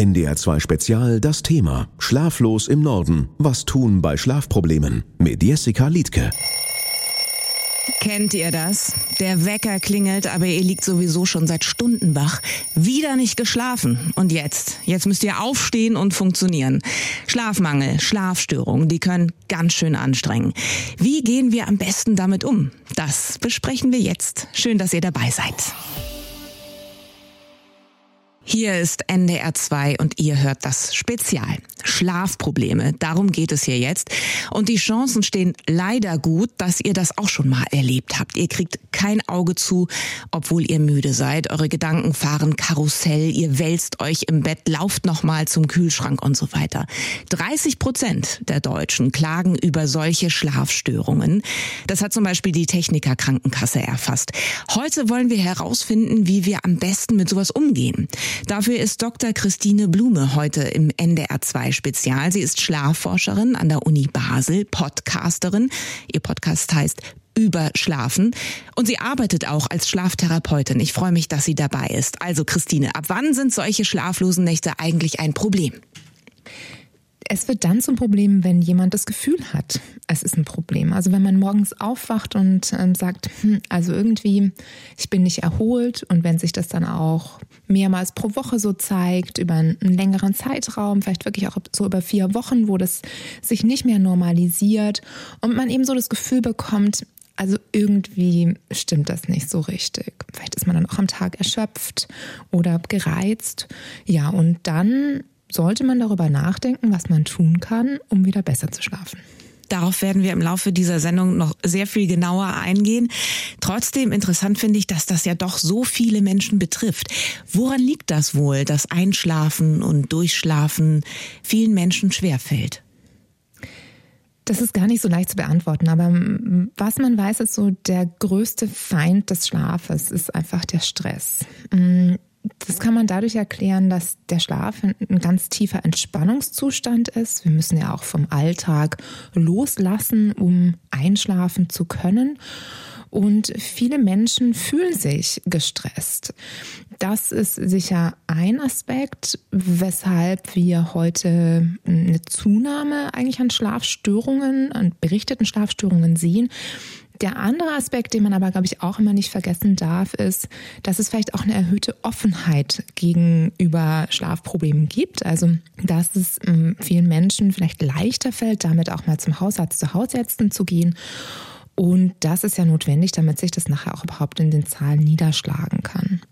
NDR 2 Spezial das Thema Schlaflos im Norden. Was tun bei Schlafproblemen? Mit Jessica Liedke. Kennt ihr das? Der Wecker klingelt, aber ihr liegt sowieso schon seit Stunden wach. Wieder nicht geschlafen. Und jetzt? Jetzt müsst ihr aufstehen und funktionieren. Schlafmangel, Schlafstörungen, die können ganz schön anstrengen. Wie gehen wir am besten damit um? Das besprechen wir jetzt. Schön, dass ihr dabei seid. Hier ist NDR 2 und ihr hört das Spezial. Schlafprobleme, darum geht es hier jetzt. Und die Chancen stehen leider gut, dass ihr das auch schon mal erlebt habt. Ihr kriegt kein Auge zu, obwohl ihr müde seid. Eure Gedanken fahren Karussell, ihr wälzt euch im Bett, lauft nochmal zum Kühlschrank und so weiter. 30 Prozent der Deutschen klagen über solche Schlafstörungen. Das hat zum Beispiel die Techniker Krankenkasse erfasst. Heute wollen wir herausfinden, wie wir am besten mit sowas umgehen. Dafür ist Dr. Christine Blume heute im NDR 2 Spezial. Sie ist Schlafforscherin an der Uni Basel, Podcasterin. Ihr Podcast heißt Überschlafen. Und sie arbeitet auch als Schlaftherapeutin. Ich freue mich, dass sie dabei ist. Also Christine, ab wann sind solche schlaflosen Nächte eigentlich ein Problem? Es wird dann zum Problem, wenn jemand das Gefühl hat, es ist ein Problem. Also wenn man morgens aufwacht und ähm, sagt, hm, also irgendwie, ich bin nicht erholt und wenn sich das dann auch mehrmals pro Woche so zeigt, über einen längeren Zeitraum, vielleicht wirklich auch so über vier Wochen, wo das sich nicht mehr normalisiert und man eben so das Gefühl bekommt, also irgendwie stimmt das nicht so richtig. Vielleicht ist man dann auch am Tag erschöpft oder gereizt. Ja, und dann sollte man darüber nachdenken, was man tun kann, um wieder besser zu schlafen. Darauf werden wir im Laufe dieser Sendung noch sehr viel genauer eingehen. Trotzdem interessant finde ich, dass das ja doch so viele Menschen betrifft. Woran liegt das wohl, dass Einschlafen und Durchschlafen vielen Menschen schwerfällt? Das ist gar nicht so leicht zu beantworten, aber was man weiß, ist so, der größte Feind des Schlafes ist einfach der Stress. Das kann man dadurch erklären, dass der Schlaf ein ganz tiefer Entspannungszustand ist. Wir müssen ja auch vom Alltag loslassen, um einschlafen zu können. Und viele Menschen fühlen sich gestresst. Das ist sicher ein Aspekt, weshalb wir heute eine Zunahme eigentlich an Schlafstörungen, an berichteten Schlafstörungen sehen. Der andere Aspekt, den man aber, glaube ich, auch immer nicht vergessen darf, ist, dass es vielleicht auch eine erhöhte Offenheit gegenüber Schlafproblemen gibt. Also, dass es ähm, vielen Menschen vielleicht leichter fällt, damit auch mal zum Hausarzt, zur Hausärztin zu gehen. Und das ist ja notwendig, damit sich das nachher auch überhaupt in den Zahlen niederschlagen kann.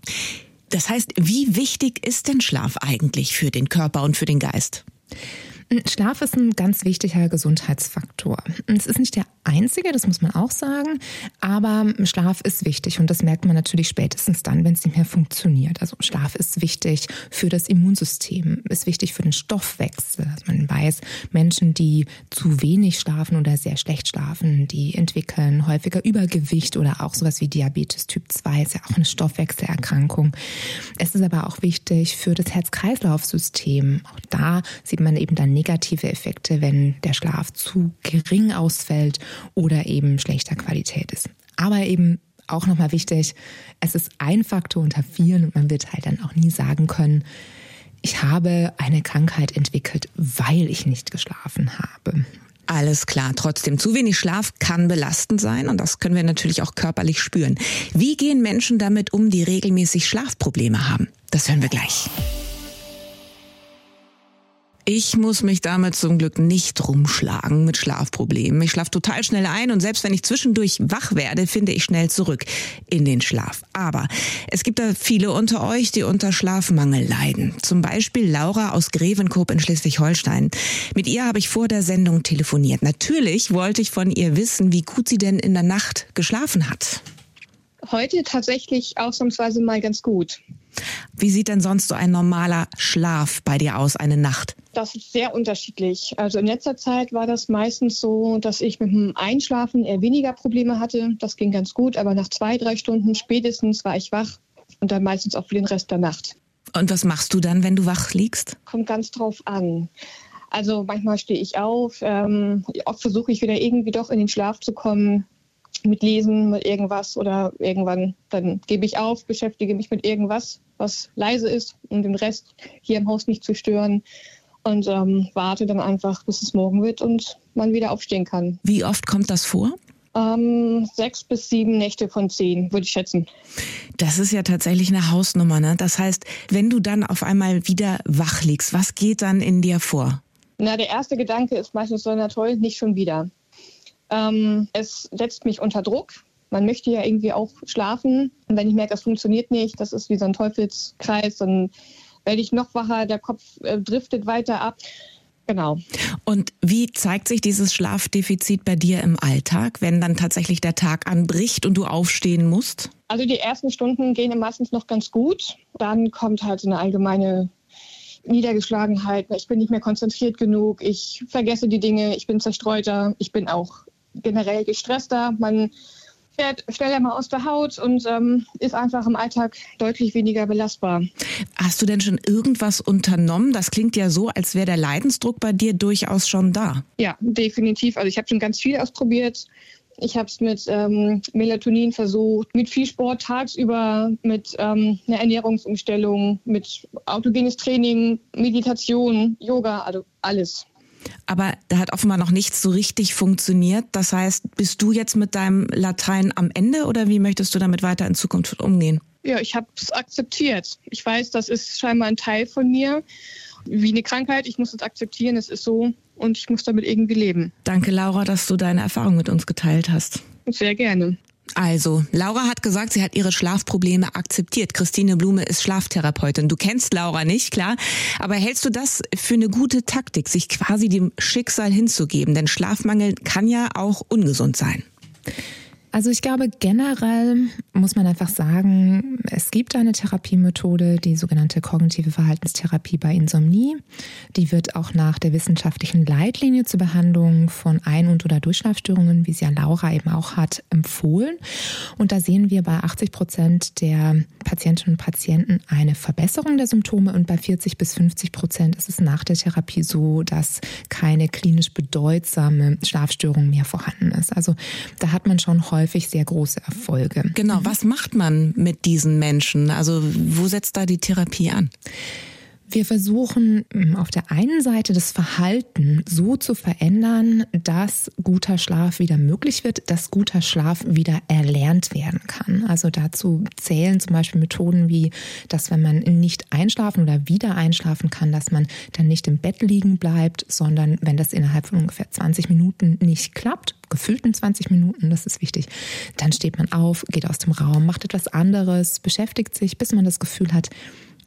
Das heißt, wie wichtig ist denn Schlaf eigentlich für den Körper und für den Geist? Schlaf ist ein ganz wichtiger Gesundheitsfaktor. Es ist nicht der einzige, das muss man auch sagen, aber Schlaf ist wichtig und das merkt man natürlich spätestens dann, wenn es nicht mehr funktioniert. Also Schlaf ist wichtig für das Immunsystem, ist wichtig für den Stoffwechsel. Also man weiß, Menschen, die zu wenig schlafen oder sehr schlecht schlafen, die entwickeln häufiger Übergewicht oder auch sowas wie Diabetes Typ 2, ist ja auch eine Stoffwechselerkrankung. Es ist aber auch wichtig für das Herz-Kreislauf-System. Auch da sieht man eben dann negative Effekte, wenn der Schlaf zu gering ausfällt oder eben schlechter Qualität ist. Aber eben auch nochmal wichtig, es ist ein Faktor unter vielen und man wird halt dann auch nie sagen können, ich habe eine Krankheit entwickelt, weil ich nicht geschlafen habe. Alles klar. Trotzdem, zu wenig Schlaf kann belastend sein und das können wir natürlich auch körperlich spüren. Wie gehen Menschen damit um, die regelmäßig Schlafprobleme haben? Das hören wir gleich. Ich muss mich damit zum Glück nicht rumschlagen mit Schlafproblemen. Ich schlafe total schnell ein und selbst wenn ich zwischendurch wach werde, finde ich schnell zurück in den Schlaf. Aber es gibt da viele unter euch, die unter Schlafmangel leiden. Zum Beispiel Laura aus Grevenkop in Schleswig-Holstein. Mit ihr habe ich vor der Sendung telefoniert. Natürlich wollte ich von ihr wissen, wie gut sie denn in der Nacht geschlafen hat. Heute tatsächlich ausnahmsweise mal ganz gut. Wie sieht denn sonst so ein normaler Schlaf bei dir aus, eine Nacht? Das ist sehr unterschiedlich. Also in letzter Zeit war das meistens so, dass ich mit dem Einschlafen eher weniger Probleme hatte. Das ging ganz gut, aber nach zwei, drei Stunden spätestens war ich wach und dann meistens auch für den Rest der Nacht. Und was machst du dann, wenn du wach liegst? Kommt ganz drauf an. Also manchmal stehe ich auf, ähm, oft versuche ich wieder irgendwie doch in den Schlaf zu kommen. Mit Lesen, mit irgendwas oder irgendwann dann gebe ich auf, beschäftige mich mit irgendwas, was leise ist, um den Rest hier im Haus nicht zu stören und ähm, warte dann einfach, bis es morgen wird und man wieder aufstehen kann. Wie oft kommt das vor? Ähm, sechs bis sieben Nächte von zehn, würde ich schätzen. Das ist ja tatsächlich eine Hausnummer. Ne? Das heißt, wenn du dann auf einmal wieder wach liegst, was geht dann in dir vor? Na, der erste Gedanke ist meistens so, na toll, nicht schon wieder. Ähm, es setzt mich unter Druck. Man möchte ja irgendwie auch schlafen. Und wenn ich merke, das funktioniert nicht, das ist wie so ein Teufelskreis, dann werde ich noch wacher, der Kopf äh, driftet weiter ab. Genau. Und wie zeigt sich dieses Schlafdefizit bei dir im Alltag, wenn dann tatsächlich der Tag anbricht und du aufstehen musst? Also die ersten Stunden gehen meistens noch ganz gut. Dann kommt halt so eine allgemeine Niedergeschlagenheit. Ich bin nicht mehr konzentriert genug. Ich vergesse die Dinge. Ich bin zerstreuter. Ich bin auch generell gestresster. Man fährt schneller mal aus der Haut und ähm, ist einfach im Alltag deutlich weniger belastbar. Hast du denn schon irgendwas unternommen? Das klingt ja so, als wäre der Leidensdruck bei dir durchaus schon da. Ja, definitiv. Also ich habe schon ganz viel ausprobiert. Ich habe es mit ähm, Melatonin versucht, mit viel Sport tagsüber, mit ähm, einer Ernährungsumstellung, mit autogenes Training, Meditation, Yoga, also alles. Aber da hat offenbar noch nichts so richtig funktioniert. Das heißt, bist du jetzt mit deinem Latein am Ende oder wie möchtest du damit weiter in Zukunft umgehen? Ja, ich habe es akzeptiert. Ich weiß, das ist scheinbar ein Teil von mir. Wie eine Krankheit, ich muss es akzeptieren, es ist so und ich muss damit irgendwie leben. Danke, Laura, dass du deine Erfahrung mit uns geteilt hast. Sehr gerne. Also, Laura hat gesagt, sie hat ihre Schlafprobleme akzeptiert. Christine Blume ist Schlaftherapeutin. Du kennst Laura nicht, klar. Aber hältst du das für eine gute Taktik, sich quasi dem Schicksal hinzugeben? Denn Schlafmangel kann ja auch ungesund sein. Also ich glaube, generell muss man einfach sagen, es gibt eine Therapiemethode, die sogenannte kognitive Verhaltenstherapie bei Insomnie. Die wird auch nach der wissenschaftlichen Leitlinie zur Behandlung von Ein- und oder Durchschlafstörungen, wie sie ja Laura eben auch hat, empfohlen. Und da sehen wir bei 80 Prozent der Patientinnen und Patienten eine Verbesserung der Symptome und bei 40 bis 50 Prozent ist es nach der Therapie so, dass keine klinisch bedeutsame Schlafstörung mehr vorhanden ist. Also da hat man schon häufig häufig sehr große Erfolge. Genau, was macht man mit diesen Menschen? Also wo setzt da die Therapie an? Wir versuchen hm, auf der einen Seite das Verhalten so zu verändern, dass guter Schlaf wieder möglich wird, dass guter Schlaf wieder erlernt werden kann. Also dazu zählen zum Beispiel Methoden wie, dass wenn man nicht einschlafen oder wieder einschlafen kann, dass man dann nicht im Bett liegen bleibt, sondern wenn das innerhalb von ungefähr 20 Minuten nicht klappt, gefühlten 20 Minuten, das ist wichtig, dann steht man auf, geht aus dem Raum, macht etwas anderes, beschäftigt sich, bis man das Gefühl hat,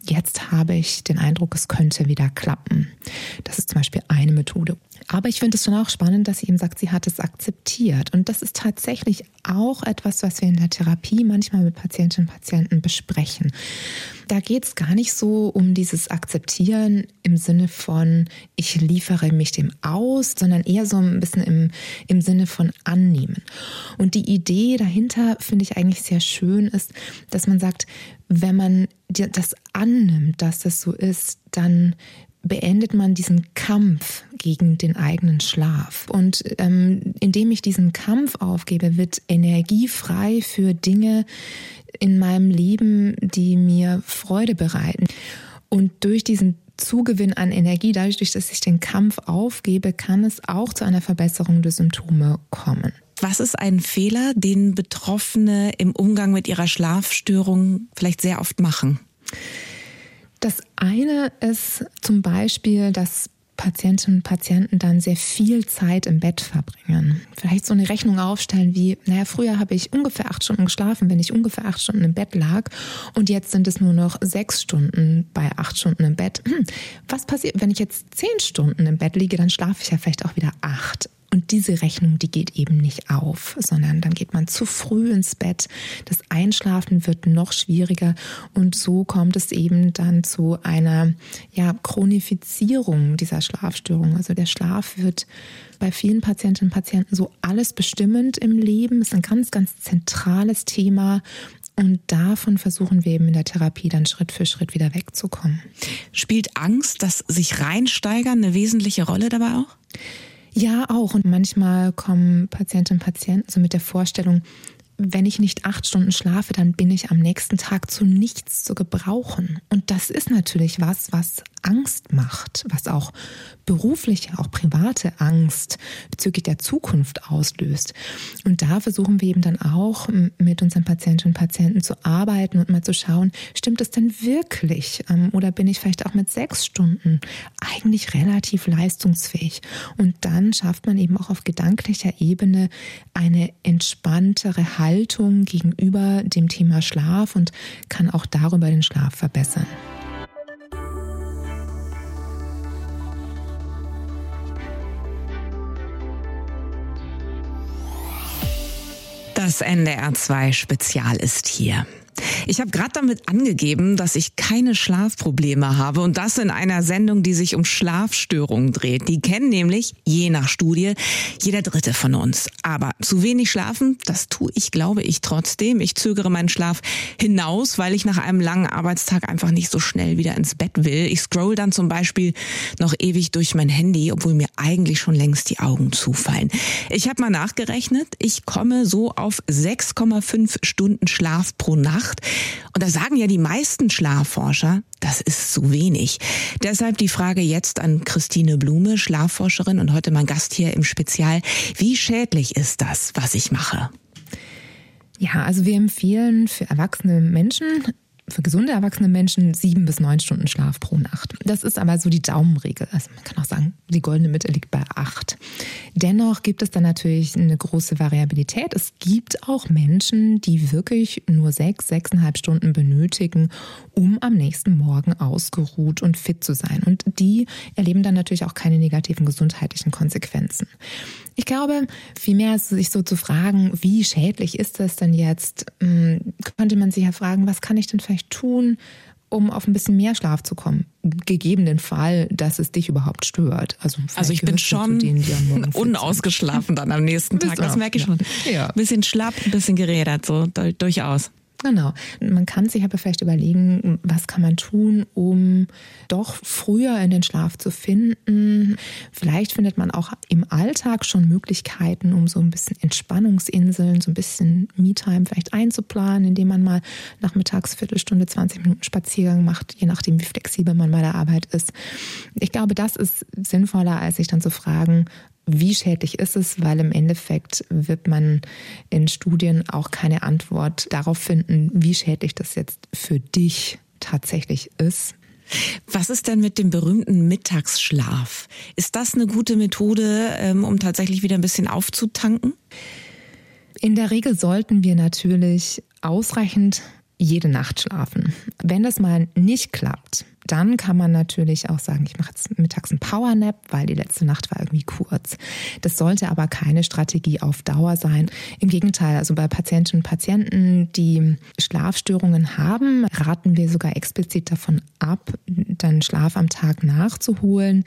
jetzt habe ich den Eindruck, es könnte wieder klappen. Das ist zum Beispiel eine Methode. Aber ich finde es schon auch spannend, dass sie eben sagt, sie hat es akzeptiert. Und das ist tatsächlich auch etwas, was wir in der Therapie manchmal mit Patientinnen und Patienten besprechen. Da geht es gar nicht so um dieses Akzeptieren im Sinne von, ich liefere mich dem aus, sondern eher so ein bisschen im, im Sinne von annehmen. Und die Idee dahinter finde ich eigentlich sehr schön ist, dass man sagt, wenn man das annimmt, dass das so ist, dann beendet man diesen Kampf gegen den eigenen Schlaf. Und ähm, indem ich diesen Kampf aufgebe, wird Energie frei für Dinge in meinem Leben, die mir Freude bereiten. Und durch diesen Zugewinn an Energie, dadurch, dass ich den Kampf aufgebe, kann es auch zu einer Verbesserung der Symptome kommen. Was ist ein Fehler, den Betroffene im Umgang mit ihrer Schlafstörung vielleicht sehr oft machen? Das eine ist zum Beispiel, dass Patientinnen und Patienten dann sehr viel Zeit im Bett verbringen. Vielleicht so eine Rechnung aufstellen wie, naja, früher habe ich ungefähr acht Stunden geschlafen, wenn ich ungefähr acht Stunden im Bett lag und jetzt sind es nur noch sechs Stunden bei acht Stunden im Bett. Hm, was passiert, wenn ich jetzt zehn Stunden im Bett liege, dann schlafe ich ja vielleicht auch wieder acht. Und diese Rechnung, die geht eben nicht auf, sondern dann geht man zu früh ins Bett. Das Einschlafen wird noch schwieriger und so kommt es eben dann zu einer ja, Chronifizierung dieser Schlafstörung. Also der Schlaf wird bei vielen Patientinnen und Patienten so alles bestimmend im Leben. Ist ein ganz, ganz zentrales Thema und davon versuchen wir eben in der Therapie dann Schritt für Schritt wieder wegzukommen. Spielt Angst, das sich reinsteigern, eine wesentliche Rolle dabei auch? Ja, auch. Und manchmal kommen Patientinnen und Patienten so mit der Vorstellung, wenn ich nicht acht Stunden schlafe, dann bin ich am nächsten Tag zu nichts zu gebrauchen. Und das ist natürlich was, was Angst macht, was auch berufliche, auch private Angst bezüglich der Zukunft auslöst. Und da versuchen wir eben dann auch mit unseren Patientinnen und Patienten zu arbeiten und mal zu schauen, stimmt es denn wirklich? Ähm, oder bin ich vielleicht auch mit sechs Stunden eigentlich relativ leistungsfähig? Und dann schafft man eben auch auf gedanklicher Ebene eine entspanntere Haltung gegenüber dem Thema Schlaf und kann auch darüber den Schlaf verbessern. Das NDR 2 Spezial ist hier. Ich habe gerade damit angegeben, dass ich keine Schlafprobleme habe und das in einer Sendung, die sich um Schlafstörungen dreht. Die kennen nämlich, je nach Studie, jeder Dritte von uns. Aber zu wenig schlafen, das tue ich, glaube ich, trotzdem. Ich zögere meinen Schlaf hinaus, weil ich nach einem langen Arbeitstag einfach nicht so schnell wieder ins Bett will. Ich scroll dann zum Beispiel noch ewig durch mein Handy, obwohl mir eigentlich schon längst die Augen zufallen. Ich habe mal nachgerechnet, ich komme so auf 6,5 Stunden Schlaf pro Nacht. Und da sagen ja die meisten Schlafforscher, das ist zu wenig. Deshalb die Frage jetzt an Christine Blume, Schlafforscherin und heute mein Gast hier im Spezial. Wie schädlich ist das, was ich mache? Ja, also wir empfehlen für erwachsene Menschen für gesunde erwachsene Menschen sieben bis neun Stunden Schlaf pro Nacht. Das ist aber so die Daumenregel. Also man kann auch sagen, die goldene Mitte liegt bei acht. Dennoch gibt es da natürlich eine große Variabilität. Es gibt auch Menschen, die wirklich nur sechs, sechseinhalb Stunden benötigen, um am nächsten Morgen ausgeruht und fit zu sein. Und die erleben dann natürlich auch keine negativen gesundheitlichen Konsequenzen. Ich glaube, vielmehr ist sich so zu fragen, wie schädlich ist das denn jetzt? Hm, könnte man sich ja fragen, was kann ich denn vielleicht tun, um auf ein bisschen mehr Schlaf zu kommen? Gegeben den Fall, dass es dich überhaupt stört. Also, also ich bin schon denen, unausgeschlafen dann am nächsten Tag. Das merke ich schon. Ja. Ein bisschen schlapp, ein bisschen gerädert, so durchaus. Genau. Man kann sich aber vielleicht überlegen, was kann man tun, um doch früher in den Schlaf zu finden. Vielleicht findet man auch im Alltag schon Möglichkeiten, um so ein bisschen Entspannungsinseln, so ein bisschen Me-Time vielleicht einzuplanen, indem man mal nachmittags Viertelstunde, 20 Minuten Spaziergang macht, je nachdem, wie flexibel man bei der Arbeit ist. Ich glaube, das ist sinnvoller, als sich dann zu fragen, wie schädlich ist es, weil im Endeffekt wird man in Studien auch keine Antwort darauf finden, wie schädlich das jetzt für dich tatsächlich ist. Was ist denn mit dem berühmten Mittagsschlaf? Ist das eine gute Methode, ähm, um tatsächlich wieder ein bisschen aufzutanken? In der Regel sollten wir natürlich ausreichend jede Nacht schlafen. Wenn das mal nicht klappt, dann kann man natürlich auch sagen, ich mache jetzt mittags einen Powernap, weil die letzte Nacht war irgendwie kurz. Das sollte aber keine Strategie auf Dauer sein. Im Gegenteil, also bei Patientinnen und Patienten, die Schlafstörungen haben, raten wir sogar explizit davon ab, dann Schlaf am Tag nachzuholen.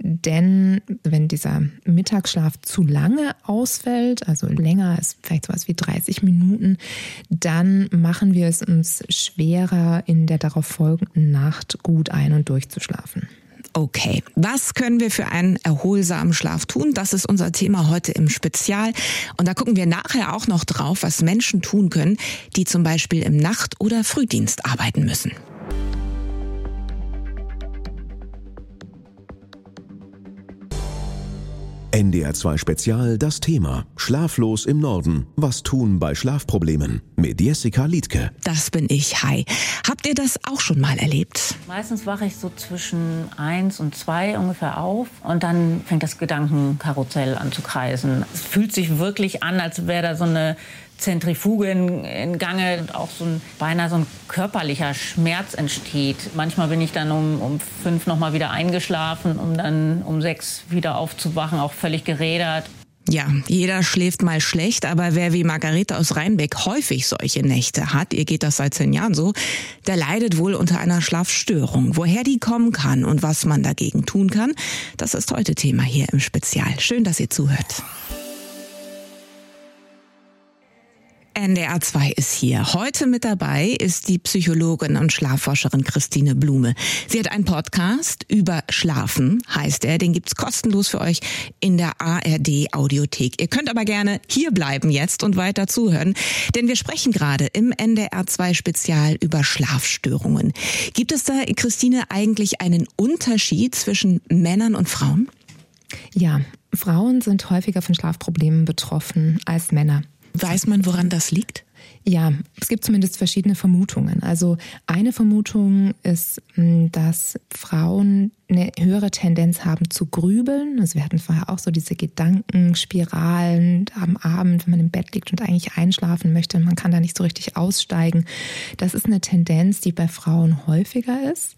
Denn wenn dieser Mittagsschlaf zu lange ausfällt, also länger als vielleicht sowas wie 30 Minuten, dann machen wir es uns schwerer, in der darauf folgenden Nacht gut ein- und durchzuschlafen. Okay, was können wir für einen erholsamen Schlaf tun? Das ist unser Thema heute im Spezial. Und da gucken wir nachher auch noch drauf, was Menschen tun können, die zum Beispiel im Nacht- oder Frühdienst arbeiten müssen. NDR 2 Spezial das Thema Schlaflos im Norden. Was tun bei Schlafproblemen? Mit Jessica Liedke. Das bin ich. Hi. Habt ihr das auch schon mal erlebt? Meistens wache ich so zwischen eins und zwei ungefähr auf und dann fängt das Gedankenkarussell an zu kreisen. Es fühlt sich wirklich an, als wäre da so eine Zentrifuge in, Gange und auch so ein beinahe so ein körperlicher Schmerz entsteht. Manchmal bin ich dann um, um fünf noch mal wieder eingeschlafen, um dann um sechs wieder aufzuwachen, auch völlig gerädert. Ja, jeder schläft mal schlecht, aber wer wie Margarete aus Rheinbeck häufig solche Nächte hat, ihr geht das seit zehn Jahren so, der leidet wohl unter einer Schlafstörung. Woher die kommen kann und was man dagegen tun kann, das ist heute Thema hier im Spezial. Schön, dass ihr zuhört. NDR 2 ist hier. Heute mit dabei ist die Psychologin und Schlafforscherin Christine Blume. Sie hat einen Podcast über Schlafen, heißt er. Den gibt's kostenlos für euch in der ARD Audiothek. Ihr könnt aber gerne hier bleiben jetzt und weiter zuhören, denn wir sprechen gerade im NDR 2 Spezial über Schlafstörungen. Gibt es da, Christine, eigentlich einen Unterschied zwischen Männern und Frauen? Ja, Frauen sind häufiger von Schlafproblemen betroffen als Männer. Weiß man, woran das liegt? Ja, es gibt zumindest verschiedene Vermutungen. Also eine Vermutung ist, hm, dass Frauen eine höhere Tendenz haben zu grübeln. Also wir hatten vorher auch so diese Gedankenspiralen am Abend, wenn man im Bett liegt und eigentlich einschlafen möchte. Man kann da nicht so richtig aussteigen. Das ist eine Tendenz, die bei Frauen häufiger ist,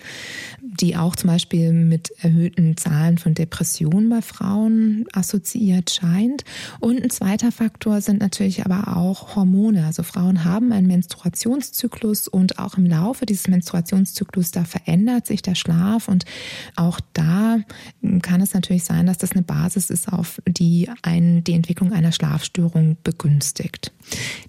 die auch zum Beispiel mit erhöhten Zahlen von Depressionen bei Frauen assoziiert scheint. Und ein zweiter Faktor sind natürlich aber auch Hormone. Also Frauen haben einen Menstruationszyklus und auch im Laufe dieses Menstruationszyklus, da verändert sich der Schlaf und auch da kann es natürlich sein, dass das eine Basis ist, auf die ein, die Entwicklung einer Schlafstörung begünstigt.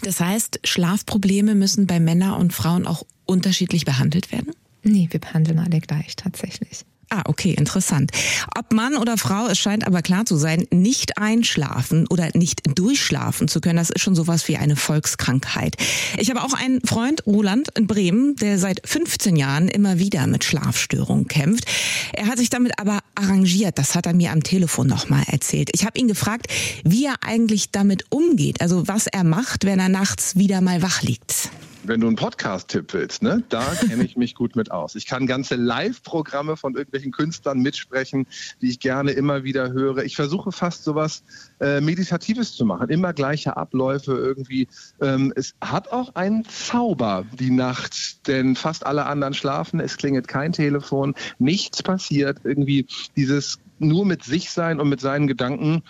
Das heißt, Schlafprobleme müssen bei Männern und Frauen auch unterschiedlich behandelt werden? Nee, wir behandeln alle gleich tatsächlich. Ah, okay, interessant. Ob Mann oder Frau, es scheint aber klar zu sein, nicht einschlafen oder nicht durchschlafen zu können, das ist schon sowas wie eine Volkskrankheit. Ich habe auch einen Freund, Roland in Bremen, der seit 15 Jahren immer wieder mit Schlafstörungen kämpft. Er hat sich damit aber arrangiert, das hat er mir am Telefon nochmal erzählt. Ich habe ihn gefragt, wie er eigentlich damit umgeht, also was er macht, wenn er nachts wieder mal wach liegt wenn du einen Podcast-Tipp willst, ne, da kenne ich mich gut mit aus. Ich kann ganze Live-Programme von irgendwelchen Künstlern mitsprechen, die ich gerne immer wieder höre. Ich versuche fast sowas äh, Meditatives zu machen, immer gleiche Abläufe irgendwie. Ähm, es hat auch einen Zauber, die Nacht, denn fast alle anderen schlafen, es klingelt kein Telefon, nichts passiert. Irgendwie dieses nur mit sich sein und mit seinen Gedanken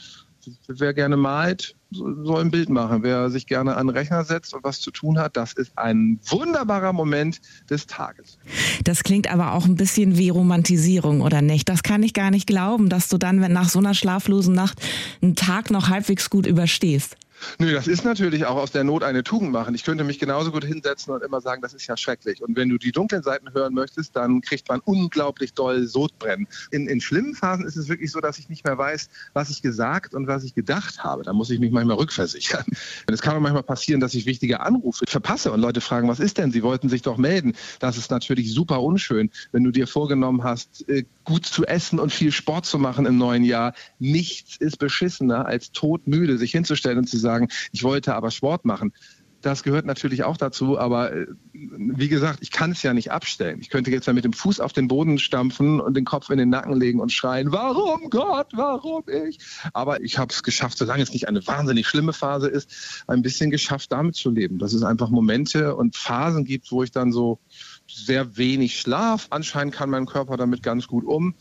wer gerne malt, soll ein Bild machen. Wer sich gerne an den Rechner setzt und was zu tun hat, das ist ein wunderbarer Moment des Tages. Das klingt aber auch ein bisschen wie Romantisierung, oder nicht? Das kann ich gar nicht glauben, dass du dann, wenn nach so einer schlaflosen Nacht einen Tag noch halbwegs gut überstehst. Nö, das ist natürlich auch aus der Not eine Tugend machen. Ich könnte mich genauso gut hinsetzen und immer sagen, das ist ja schrecklich. Und wenn du die dunklen Seiten hören möchtest, dann kriegt man unglaublich doll Sodbrennen. In, in schlimmen Phasen ist es wirklich so, dass ich nicht mehr weiß, was ich gesagt und was ich gedacht habe. Da muss ich mich manchmal rückversichern. Und es kann mir manchmal passieren, dass ich wichtige Anrufe verpasse und Leute fragen, was ist denn? Sie wollten sich doch melden. Das ist natürlich super unschön, wenn du dir vorgenommen hast, äh, gut zu essen und viel Sport zu machen im neuen Jahr. Nichts ist beschissener, als todmüde sich hinzustellen und zu sagen, sagen, ich wollte aber Sport machen. Das gehört natürlich auch dazu, aber äh, wie gesagt, ich kann es ja nicht abstellen. Ich könnte jetzt ja mit dem Fuß auf den Boden stampfen und den Kopf in den Nacken legen und schreien, warum Gott, warum ich? Aber ich habe es geschafft, solange es nicht eine wahnsinnig schlimme Phase ist, ein bisschen geschafft, damit zu leben. Dass es einfach Momente und Phasen gibt, wo ich dann so sehr wenig schlaf. Anscheinend kann mein Körper damit ganz gut um.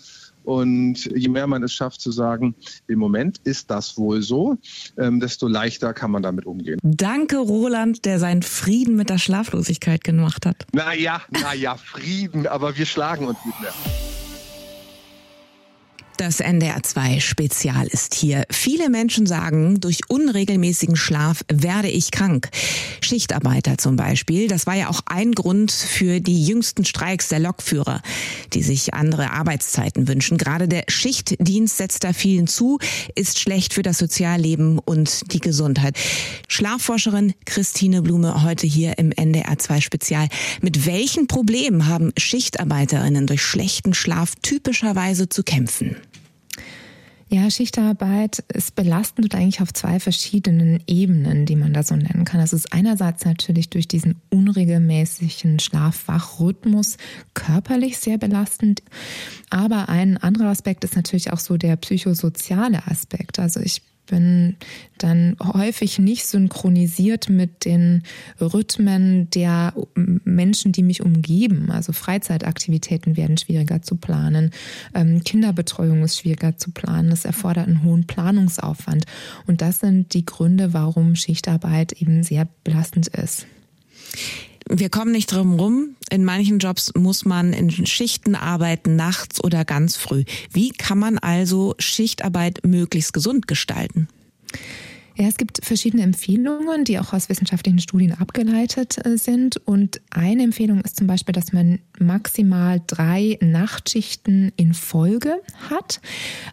Und je mehr man es schafft zu sagen, im Moment ist das wohl so, ähm, desto leichter kann man damit umgehen. Danke, Roland, der seinen Frieden mit der Schlaflosigkeit gemacht hat. Naja, naja, Frieden, aber wir schlagen uns nicht mehr. Das NDR 2 Spezial ist hier. Viele Menschen sagen, durch unregelmäßigen Schlaf werde ich krank. Schichtarbeiter zum Beispiel. Das war ja auch ein Grund für die jüngsten Streiks der Lokführer, die sich andere Arbeitszeiten wünschen. Gerade der Schichtdienst setzt da vielen zu, ist schlecht für das Sozialleben und die Gesundheit. Schlafforscherin Christine Blume heute hier im NDR 2 Spezial. Mit welchen Problemen haben Schichtarbeiterinnen durch schlechten Schlaf typischerweise zu kämpfen? Ja, Schichtarbeit ist belastend eigentlich auf zwei verschiedenen Ebenen, die man da so nennen kann. Das ist einerseits natürlich durch diesen unregelmäßigen Schlaf-Wach-Rhythmus körperlich sehr belastend. Aber ein anderer Aspekt ist natürlich auch so der psychosoziale Aspekt. Also ich bin dann häufig nicht synchronisiert mit den Rhythmen der Menschen, die mich umgeben. Also Freizeitaktivitäten werden schwieriger zu planen, ähm, Kinderbetreuung ist schwieriger zu planen, das erfordert einen hohen Planungsaufwand. Und das sind die Gründe, warum Schichtarbeit eben sehr belastend ist. Wir kommen nicht drum rum. In manchen Jobs muss man in Schichten arbeiten, nachts oder ganz früh. Wie kann man also Schichtarbeit möglichst gesund gestalten? Ja, es gibt verschiedene Empfehlungen, die auch aus wissenschaftlichen Studien abgeleitet äh, sind. Und eine Empfehlung ist zum Beispiel, dass man maximal drei Nachtschichten in Folge hat,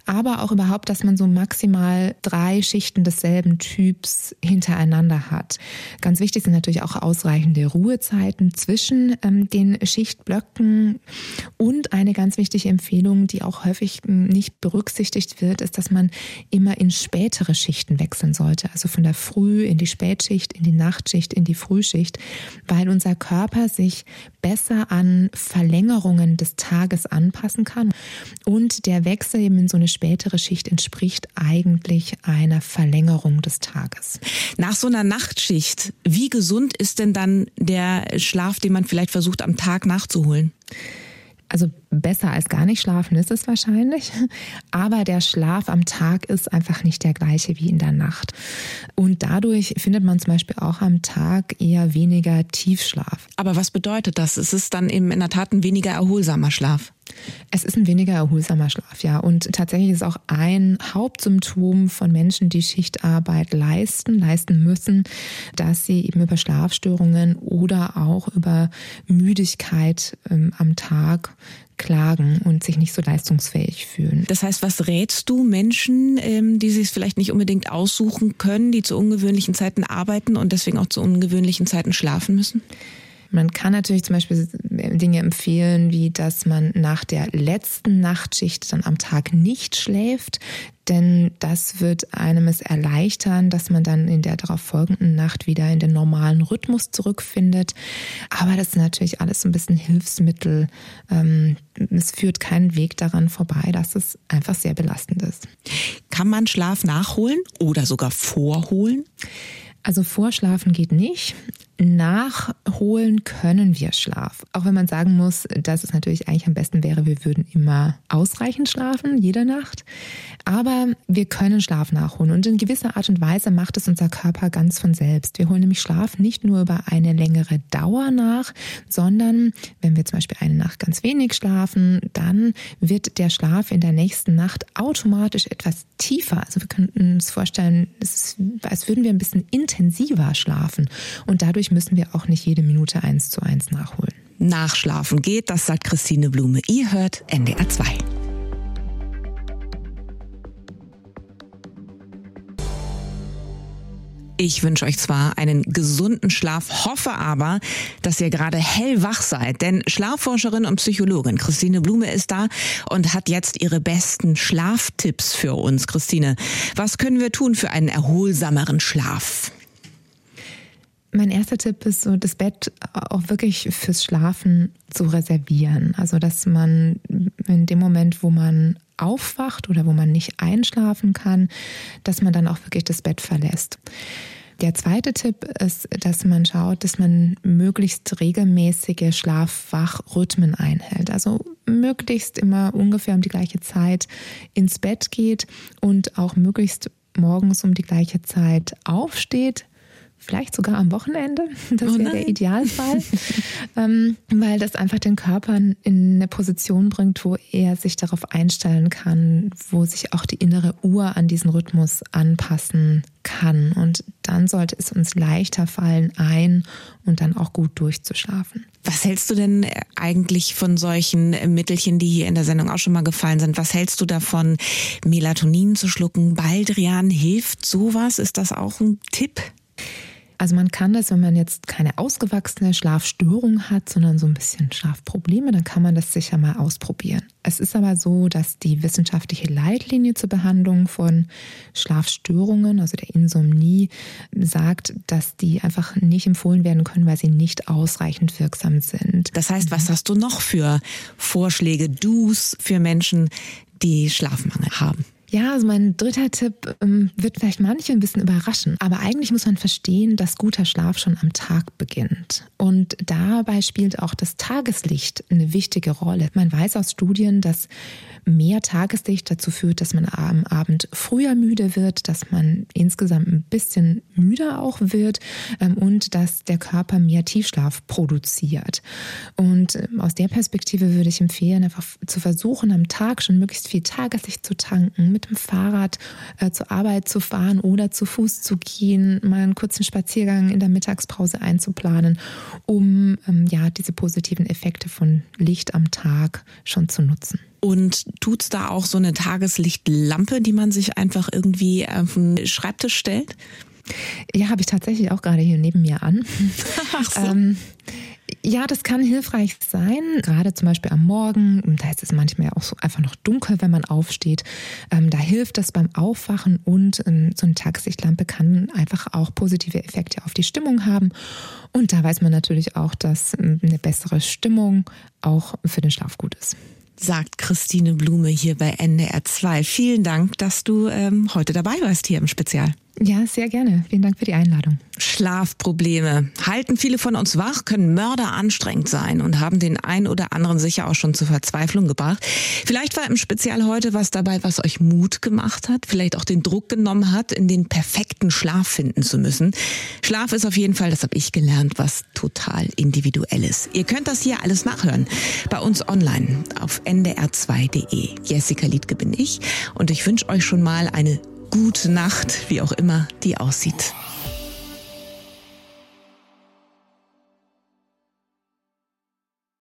aber auch überhaupt, dass man so maximal drei Schichten desselben Typs hintereinander hat. Ganz wichtig sind natürlich auch ausreichende Ruhezeiten zwischen ähm, den Schichtblöcken. Und eine ganz wichtige Empfehlung, die auch häufig hm, nicht berücksichtigt wird, ist, dass man immer in spätere Schichten wechseln sollte sollte, also von der Früh in die Spätschicht, in die Nachtschicht, in die Frühschicht, weil unser Körper sich besser an Verlängerungen des Tages anpassen kann. Und der Wechsel eben in so eine spätere Schicht entspricht eigentlich einer Verlängerung des Tages. Nach so einer Nachtschicht, wie gesund ist denn dann der Schlaf, den man vielleicht versucht am Tag nachzuholen? Also besser als gar nicht schlafen ist es wahrscheinlich, aber der Schlaf am Tag ist einfach nicht der gleiche wie in der Nacht. Und dadurch findet man zum Beispiel auch am Tag eher weniger Tiefschlaf. Aber was bedeutet das? Es ist dann eben in der Tat ein weniger erholsamer Schlaf. Es ist ein weniger erholsamer Schlaf, ja. Und tatsächlich ist auch ein Hauptsymptom von Menschen, die Schichtarbeit leisten, leisten müssen, dass sie eben über Schlafstörungen oder auch über Müdigkeit ähm, am Tag klagen und sich nicht so leistungsfähig fühlen. Das heißt, was rätst du Menschen, ähm, die sich vielleicht nicht unbedingt aussuchen können, die zu ungewöhnlichen Zeiten arbeiten und deswegen auch zu ungewöhnlichen Zeiten schlafen müssen? Man kann natürlich zum Beispiel Dinge empfehlen, wie dass man nach der letzten Nachtschicht dann am Tag nicht schläft, denn das wird einem es erleichtern, dass man dann in der darauf folgenden Nacht wieder in den normalen Rhythmus zurückfindet. Aber das ist natürlich alles so ein bisschen Hilfsmittel. Ähm, es führt keinen Weg daran vorbei, dass es einfach sehr belastend ist. Kann man Schlaf nachholen oder sogar vorholen? Also vorschlafen geht nicht. Nachholen können wir Schlaf. Auch wenn man sagen muss, dass es natürlich eigentlich am besten wäre, wir würden immer ausreichend schlafen, jede Nacht. Aber wir können Schlaf nachholen und in gewisser Art und Weise macht es unser Körper ganz von selbst. Wir holen nämlich Schlaf nicht nur über eine längere Dauer nach, sondern wenn wir zum Beispiel eine Nacht ganz wenig schlafen, dann wird der Schlaf in der nächsten Nacht automatisch etwas tiefer. Also wir könnten uns vorstellen, es ist, als würden wir ein bisschen intensiver schlafen und dadurch Natürlich müssen wir auch nicht jede Minute eins zu eins nachholen. Nachschlafen geht, das sagt Christine Blume. Ihr hört NDR 2. Ich wünsche euch zwar einen gesunden Schlaf, hoffe aber, dass ihr gerade hellwach seid, denn Schlafforscherin und Psychologin Christine Blume ist da und hat jetzt ihre besten Schlaftipps für uns. Christine, was können wir tun für einen erholsameren Schlaf? Mein erster Tipp ist so, das Bett auch wirklich fürs Schlafen zu reservieren. Also, dass man in dem Moment, wo man aufwacht oder wo man nicht einschlafen kann, dass man dann auch wirklich das Bett verlässt. Der zweite Tipp ist, dass man schaut, dass man möglichst regelmäßige Schlaf-Wach-Rhythmen einhält. Also möglichst immer ungefähr um die gleiche Zeit ins Bett geht und auch möglichst morgens um die gleiche Zeit aufsteht, vielleicht sogar am Wochenende. Das oh wäre der Idealfall, ähm, weil das einfach den Körper in eine Position bringt, wo er sich darauf einstellen kann, wo sich auch die innere Uhr an diesen Rhythmus anpassen kann. Und dann sollte es uns leichter fallen, ein und dann auch gut durchzuschlafen. Was hältst du denn eigentlich von solchen Mittelchen, die hier in der Sendung auch schon mal gefallen sind? Was hältst du davon, Melatonin zu schlucken? Baldrian hilft sowas? Ist das auch ein Tipp? Also man kann das, wenn man jetzt keine ausgewachsene Schlafstörung hat, sondern so ein bisschen Schlafprobleme, dann kann man das sicher mal ausprobieren. Es ist aber so, dass die wissenschaftliche Leitlinie zur Behandlung von Schlafstörungen, also der Insomnie, sagt, dass die einfach nicht empfohlen werden können, weil sie nicht ausreichend wirksam sind. Das heißt, was hast du noch für Vorschläge, Do's für Menschen, die Schlafmangel haben? Ja, also mein dritter Tipp ähm, wird vielleicht manche ein bisschen überraschen, aber eigentlich muss man verstehen, dass guter Schlaf schon am Tag beginnt. Und dabei spielt auch das Tageslicht eine wichtige Rolle. Man weiß aus Studien, dass mehr Tageslicht dazu führt, dass man am Abend früher müde wird, dass man insgesamt ein bisschen müder auch wird ähm, und dass der Körper mehr Tiefschlaf produziert. Und ähm, aus der Perspektive würde ich empfehlen, einfach zu versuchen, am Tag schon möglichst viel Tageslicht zu tanken mit dem Fahrrad äh, zur Arbeit zu fahren oder zu Fuß zu gehen, mal einen kurzen Spaziergang in der Mittagspause einzuplanen, um ähm, ja diese positiven Effekte von Licht am Tag schon zu nutzen. Und tut's da auch so eine Tageslichtlampe, die man sich einfach irgendwie auf den Schreibtisch stellt? Ja, habe ich tatsächlich auch gerade hier neben mir an. Ach so. Ähm, ja, das kann hilfreich sein, gerade zum Beispiel am Morgen. Da ist es manchmal auch so einfach noch dunkel, wenn man aufsteht. Ähm, da hilft das beim Aufwachen und ähm, so eine Tageslichtlampe kann einfach auch positive Effekte auf die Stimmung haben. Und da weiß man natürlich auch, dass ähm, eine bessere Stimmung auch für den Schlaf gut ist sagt Christine Blume hier bei NDR 2. Vielen Dank, dass du ähm, heute dabei warst hier im Spezial. Ja, sehr gerne. Vielen Dank für die Einladung. Schlafprobleme halten viele von uns wach, können mörderanstrengend sein und haben den einen oder anderen sicher auch schon zur Verzweiflung gebracht. Vielleicht war im Spezial heute was dabei, was euch Mut gemacht hat, vielleicht auch den Druck genommen hat, in den perfekten Schlaf finden zu müssen. Schlaf ist auf jeden Fall, das habe ich gelernt, was total individuelles. Ihr könnt das hier alles nachhören bei uns online auf ndr2.de. Jessica Liedke bin ich und ich wünsche euch schon mal eine gute Nacht, wie auch immer die aussieht.